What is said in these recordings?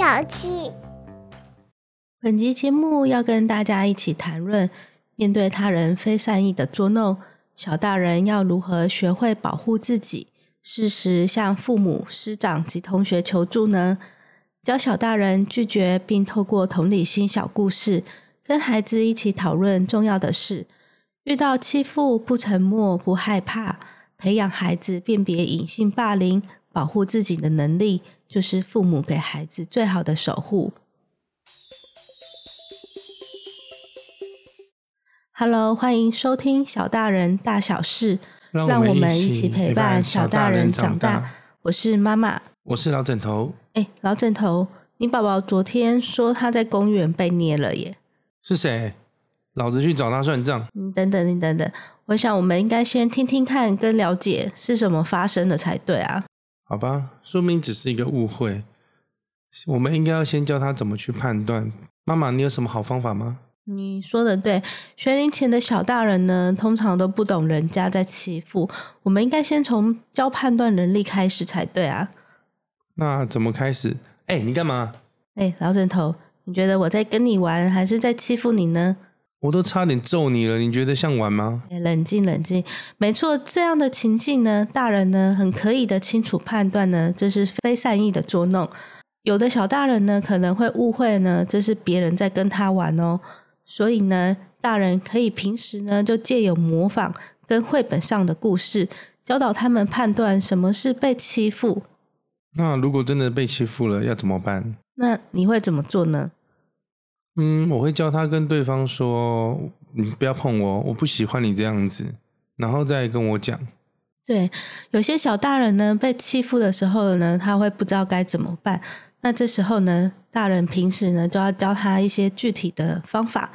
小气。本集节目要跟大家一起谈论，面对他人非善意的捉弄，小大人要如何学会保护自己，适时向父母、师长及同学求助呢？教小大人拒绝，并透过同理心小故事，跟孩子一起讨论重要的事。遇到欺负，不沉默，不害怕，培养孩子辨别隐性霸凌，保护自己的能力，就是父母给孩子最好的守护。Hello，欢迎收听《小大人大小事》，让我们一起陪伴小大人长大。我是妈妈，我是老枕头。哎，老枕头，你宝宝昨天说他在公园被捏了耶？是谁？老子去找他算账。你等等，你等等，我想我们应该先听听看，跟了解是什么发生的才对啊。好吧，说明只是一个误会。我们应该要先教他怎么去判断。妈妈，你有什么好方法吗？你说的对，学龄前的小大人呢，通常都不懂人家在欺负。我们应该先从教判断能力开始才对啊。那怎么开始？哎，你干嘛？哎，老枕头，你觉得我在跟你玩，还是在欺负你呢？我都差点揍你了，你觉得像玩吗？哎，冷静冷静，没错，这样的情境呢，大人呢很可以的清楚判断呢，这是非善意的捉弄。有的小大人呢可能会误会呢，这是别人在跟他玩哦。所以呢，大人可以平时呢就借由模仿跟绘本上的故事，教导他们判断什么是被欺负。那如果真的被欺负了，要怎么办？那你会怎么做呢？嗯，我会教他跟对方说：“你不要碰我，我不喜欢你这样子。”然后再跟我讲。对，有些小大人呢被欺负的时候呢，他会不知道该怎么办。那这时候呢，大人平时呢就要教他一些具体的方法。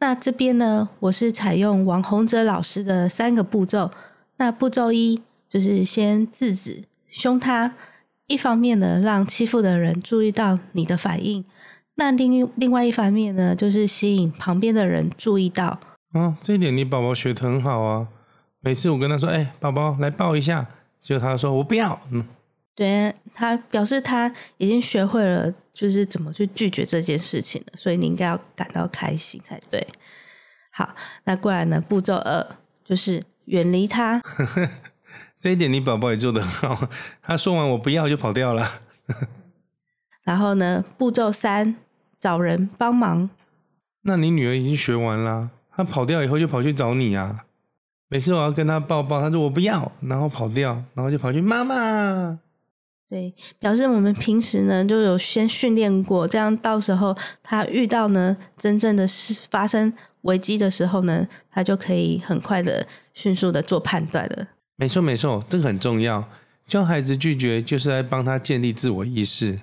那这边呢，我是采用王洪哲老师的三个步骤。那步骤一就是先制止凶他，一方面呢让欺负的人注意到你的反应。那另另外一方面呢，就是吸引旁边的人注意到。哦，这一点你宝宝学的很好啊。每次我跟他说：“哎，宝宝来抱一下。”结果他说：“我不要。”嗯。对，他表示他已经学会了，就是怎么去拒绝这件事情了，所以你应该要感到开心才对。好，那过来呢？步骤二就是远离他。这一点你宝宝也做得很好。他说完我不要就跑掉了。然后呢？步骤三找人帮忙。那你女儿已经学完了，她跑掉以后就跑去找你啊。每次我要跟她抱抱，她说我不要，然后跑掉，然后就跑去妈妈。对，表示我们平时呢就有先训练过，这样到时候她遇到呢真正的事发生危机的时候呢，她就可以很快的、迅速的做判断了。没错，没错，这个很重要。教孩子拒绝，就是来帮他建立自我意识，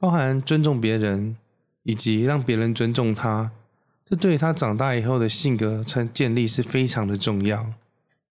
包含尊重别人，以及让别人尊重他。这对于他长大以后的性格成建立是非常的重要。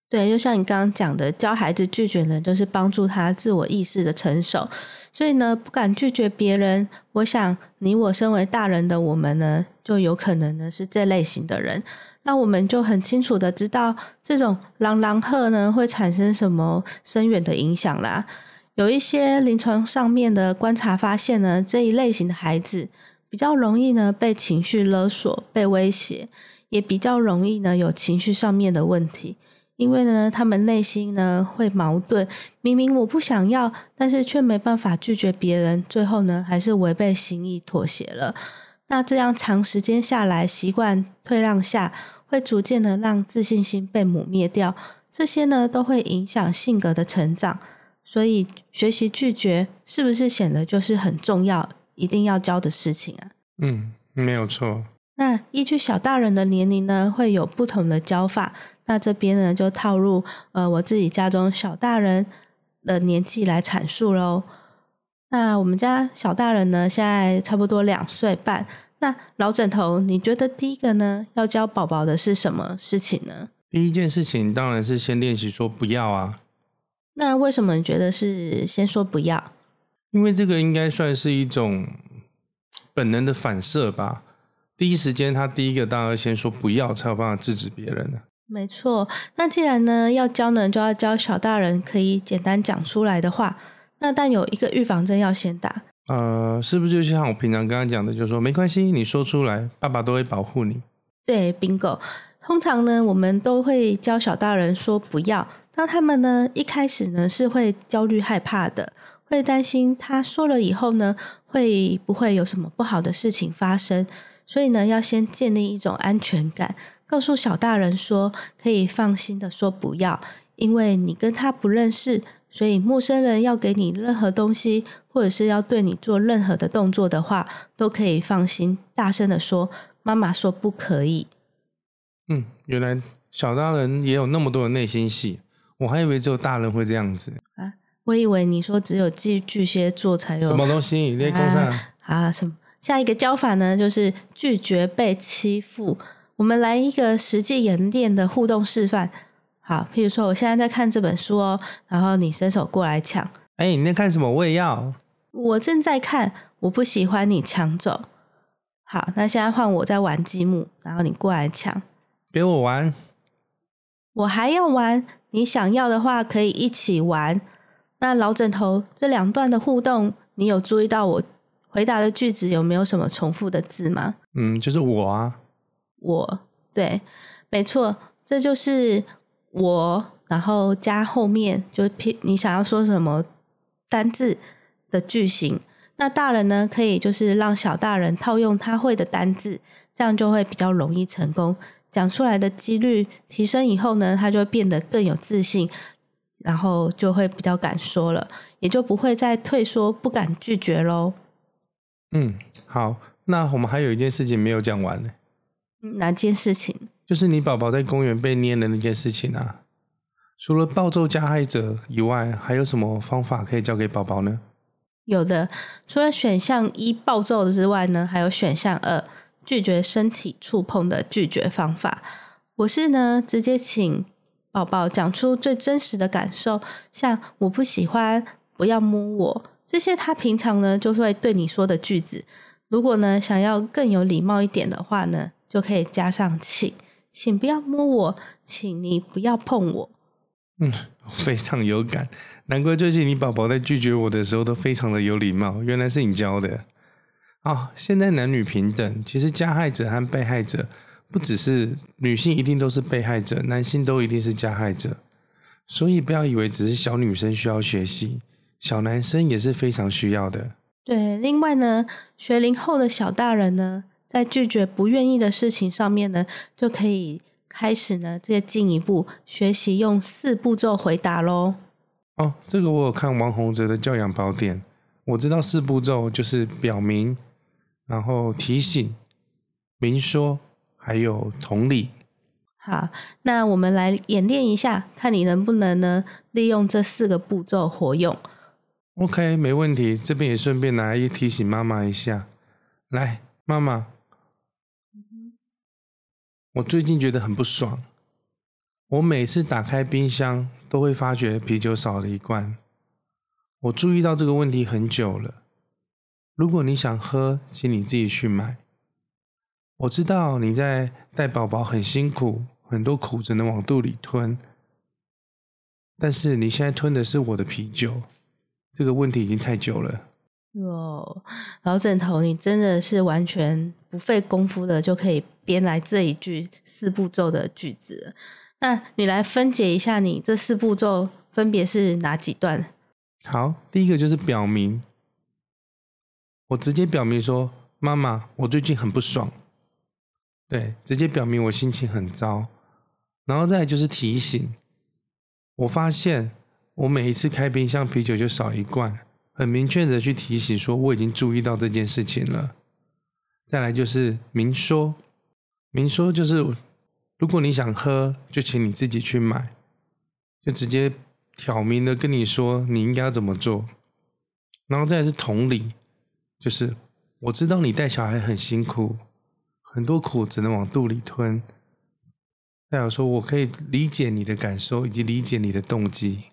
对，就像你刚刚讲的，教孩子拒绝呢，就是帮助他自我意识的成熟。所以呢，不敢拒绝别人。我想，你我身为大人的我们呢，就有可能呢是这类型的人。那我们就很清楚的知道，这种狼狼鹤呢会产生什么深远的影响啦。有一些临床上面的观察发现呢，这一类型的孩子比较容易呢被情绪勒索、被威胁，也比较容易呢有情绪上面的问题。因为呢，他们内心呢会矛盾，明明我不想要，但是却没办法拒绝别人，最后呢还是违背心意妥协了。那这样长时间下来，习惯退让下，会逐渐的让自信心被抹灭掉，这些呢都会影响性格的成长。所以学习拒绝是不是显得就是很重要，一定要教的事情啊？嗯，没有错。那依据小大人的年龄呢，会有不同的教法。那这边呢，就套入呃我自己家中小大人的年纪来阐述喽。那我们家小大人呢，现在差不多两岁半。那老枕头，你觉得第一个呢，要教宝宝的是什么事情呢？第一件事情当然是先练习说不要啊。那为什么你觉得是先说不要？因为这个应该算是一种本能的反射吧。第一时间，他第一个当然先说不要，才有办法制止别人呢。没错，那既然呢要教呢，就要教小大人可以简单讲出来的话。那但有一个预防针要先打呃，是不是就像我平常刚刚讲的，就是说没关系，你说出来，爸爸都会保护你。对，bingo。通常呢，我们都会教小大人说不要。当他们呢一开始呢是会焦虑害怕的，会担心他说了以后呢会不会有什么不好的事情发生，所以呢要先建立一种安全感，告诉小大人说可以放心的说不要，因为你跟他不认识，所以陌生人要给你任何东西，或者是要对你做任何的动作的话，都可以放心大声的说，妈妈说不可以。嗯，原来小大人也有那么多的内心戏，我还以为只有大人会这样子啊！我以为你说只有巨巨蟹座才有什么东西？你在公上啊？什么？下一个教法呢？就是拒绝被欺负。我们来一个实际演练的互动示范。好，譬如说，我现在在看这本书哦，然后你伸手过来抢。哎，你在看什么？我也要。我正在看，我不喜欢你抢走。好，那现在换我在玩积木，然后你过来抢。给我玩，我还要玩。你想要的话，可以一起玩。那老枕头，这两段的互动，你有注意到我回答的句子有没有什么重复的字吗？嗯，就是我啊，我，对，没错，这就是我，然后加后面就你想要说什么单字的句型。那大人呢，可以就是让小大人套用他会的单字，这样就会比较容易成功。讲出来的几率提升以后呢，他就会变得更有自信，然后就会比较敢说了，也就不会再退缩、不敢拒绝喽。嗯，好，那我们还有一件事情没有讲完呢。哪件事情？就是你宝宝在公园被捏的那件事情啊。除了暴揍加害者以外，还有什么方法可以教给宝宝呢？有的，除了选项一暴揍之外呢，还有选项二。拒绝身体触碰的拒绝方法，我是呢直接请宝宝讲出最真实的感受，像我不喜欢，不要摸我，这些他平常呢就会对你说的句子。如果呢想要更有礼貌一点的话呢，就可以加上请，请不要摸我，请你不要碰我。嗯，非常有感，难怪最近你宝宝在拒绝我的时候都非常的有礼貌，原来是你教的。啊、哦，现在男女平等，其实加害者和被害者不只是女性一定都是被害者，男性都一定是加害者。所以不要以为只是小女生需要学习，小男生也是非常需要的。对，另外呢，学龄后的小大人呢，在拒绝不愿意的事情上面呢，就可以开始呢，再进一步学习用四步骤回答喽。哦，这个我有看王洪哲的教养宝典，我知道四步骤就是表明。然后提醒、明说，还有同理。好，那我们来演练一下，看你能不能呢利用这四个步骤活用。OK，没问题。这边也顺便拿来提醒妈妈一下。来，妈妈，我最近觉得很不爽。我每次打开冰箱都会发觉啤酒少了一罐。我注意到这个问题很久了。如果你想喝，请你自己去买。我知道你在带宝宝很辛苦，很多苦只能往肚里吞。但是你现在吞的是我的啤酒，这个问题已经太久了。哦，老枕头，你真的是完全不费功夫的就可以编来这一句四步骤的句子。那你来分解一下，你这四步骤分别是哪几段？好，第一个就是表明。我直接表明说：“妈妈，我最近很不爽。”对，直接表明我心情很糟。然后再来就是提醒，我发现我每一次开冰箱啤酒就少一罐，很明确的去提醒说我已经注意到这件事情了。再来就是明说，明说就是如果你想喝，就请你自己去买，就直接挑明的跟你说你应该要怎么做。然后再来是同理。就是我知道你带小孩很辛苦，很多苦只能往肚里吞。代表说我可以理解你的感受，以及理解你的动机。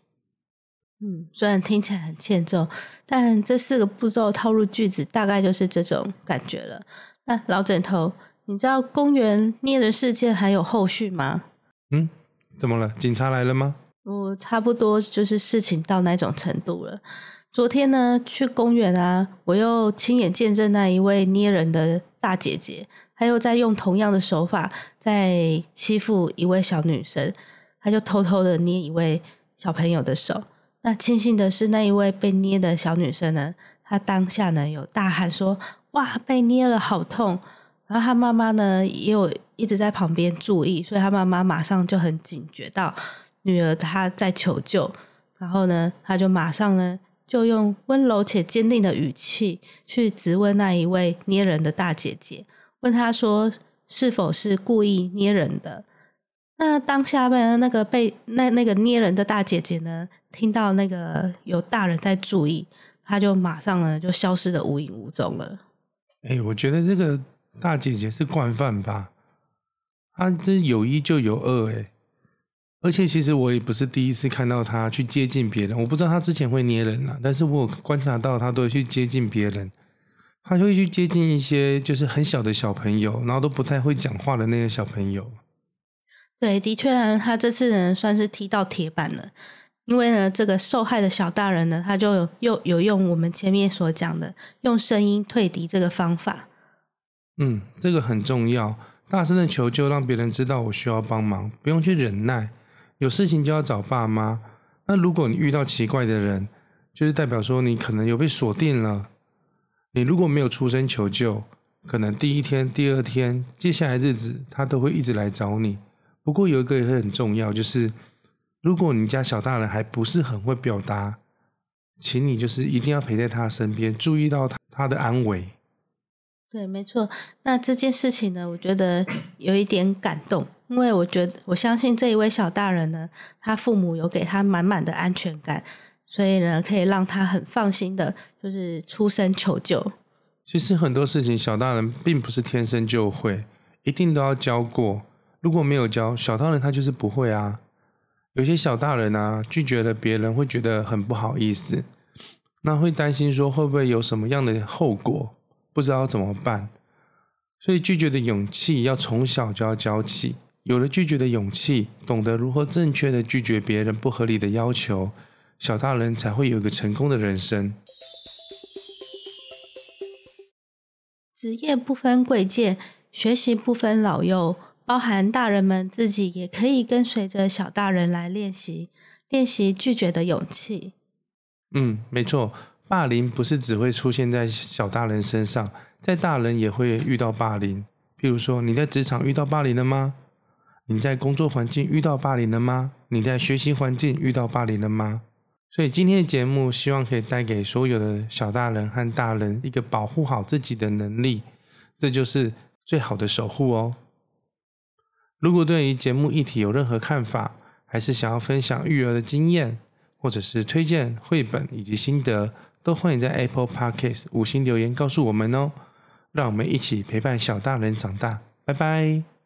嗯，虽然听起来很欠揍，但这四个步骤套入句子，大概就是这种感觉了。那老枕头，你知道公园捏人事件还有后续吗？嗯，怎么了？警察来了吗？我差不多就是事情到那种程度了。昨天呢，去公园啊，我又亲眼见证那一位捏人的大姐姐，她又在用同样的手法在欺负一位小女生，她就偷偷的捏一位小朋友的手。那庆幸的是，那一位被捏的小女生呢，她当下呢有大喊说：“哇，被捏了，好痛！”然后她妈妈呢也有一直在旁边注意，所以她妈妈马上就很警觉到女儿她在求救，然后呢，她就马上呢。就用温柔且坚定的语气去质问那一位捏人的大姐姐，问她说是否是故意捏人的。那当下面那个被那那个捏人的大姐姐呢，听到那个有大人在注意，她就马上呢就消失得无影无踪了。哎、我觉得这个大姐姐是惯犯吧？她这有一就有二、欸，哎。而且其实我也不是第一次看到他去接近别人，我不知道他之前会捏人啊，但是我有观察到他都会去接近别人，他就会去接近一些就是很小的小朋友，然后都不太会讲话的那个小朋友。对，的确呢，他这次呢算是踢到铁板了，因为呢这个受害的小大人呢，他就有又有用我们前面所讲的用声音退敌这个方法。嗯，这个很重要，大声的求救，让别人知道我需要帮忙，不用去忍耐。有事情就要找爸妈。那如果你遇到奇怪的人，就是代表说你可能有被锁定了。你如果没有出声求救，可能第一天、第二天、接下来日子他都会一直来找你。不过有一个也很重要，就是如果你家小大人还不是很会表达，请你就是一定要陪在他身边，注意到他他的安危。对，没错。那这件事情呢，我觉得有一点感动。因为我觉得，我相信这一位小大人呢，他父母有给他满满的安全感，所以呢，可以让他很放心的，就是出声求救。其实很多事情，小大人并不是天生就会，一定都要教过。如果没有教，小大人他就是不会啊。有些小大人啊，拒绝了别人，会觉得很不好意思，那会担心说会不会有什么样的后果，不知道怎么办。所以拒绝的勇气要从小就要教起。有了拒绝的勇气，懂得如何正确的拒绝别人不合理的要求，小大人才会有一个成功的人生。职业不分贵贱，学习不分老幼，包含大人们自己也可以跟随着小大人来练习，练习拒绝的勇气。嗯，没错，霸凌不是只会出现在小大人身上，在大人也会遇到霸凌。譬如说，你在职场遇到霸凌了吗？你在工作环境遇到霸凌了吗？你在学习环境遇到霸凌了吗？所以今天的节目希望可以带给所有的小大人和大人一个保护好自己的能力，这就是最好的守护哦。如果对于节目议题有任何看法，还是想要分享育儿的经验，或者是推荐绘本以及心得，都欢迎在 Apple Podcast 五星留言告诉我们哦。让我们一起陪伴小大人长大，拜拜。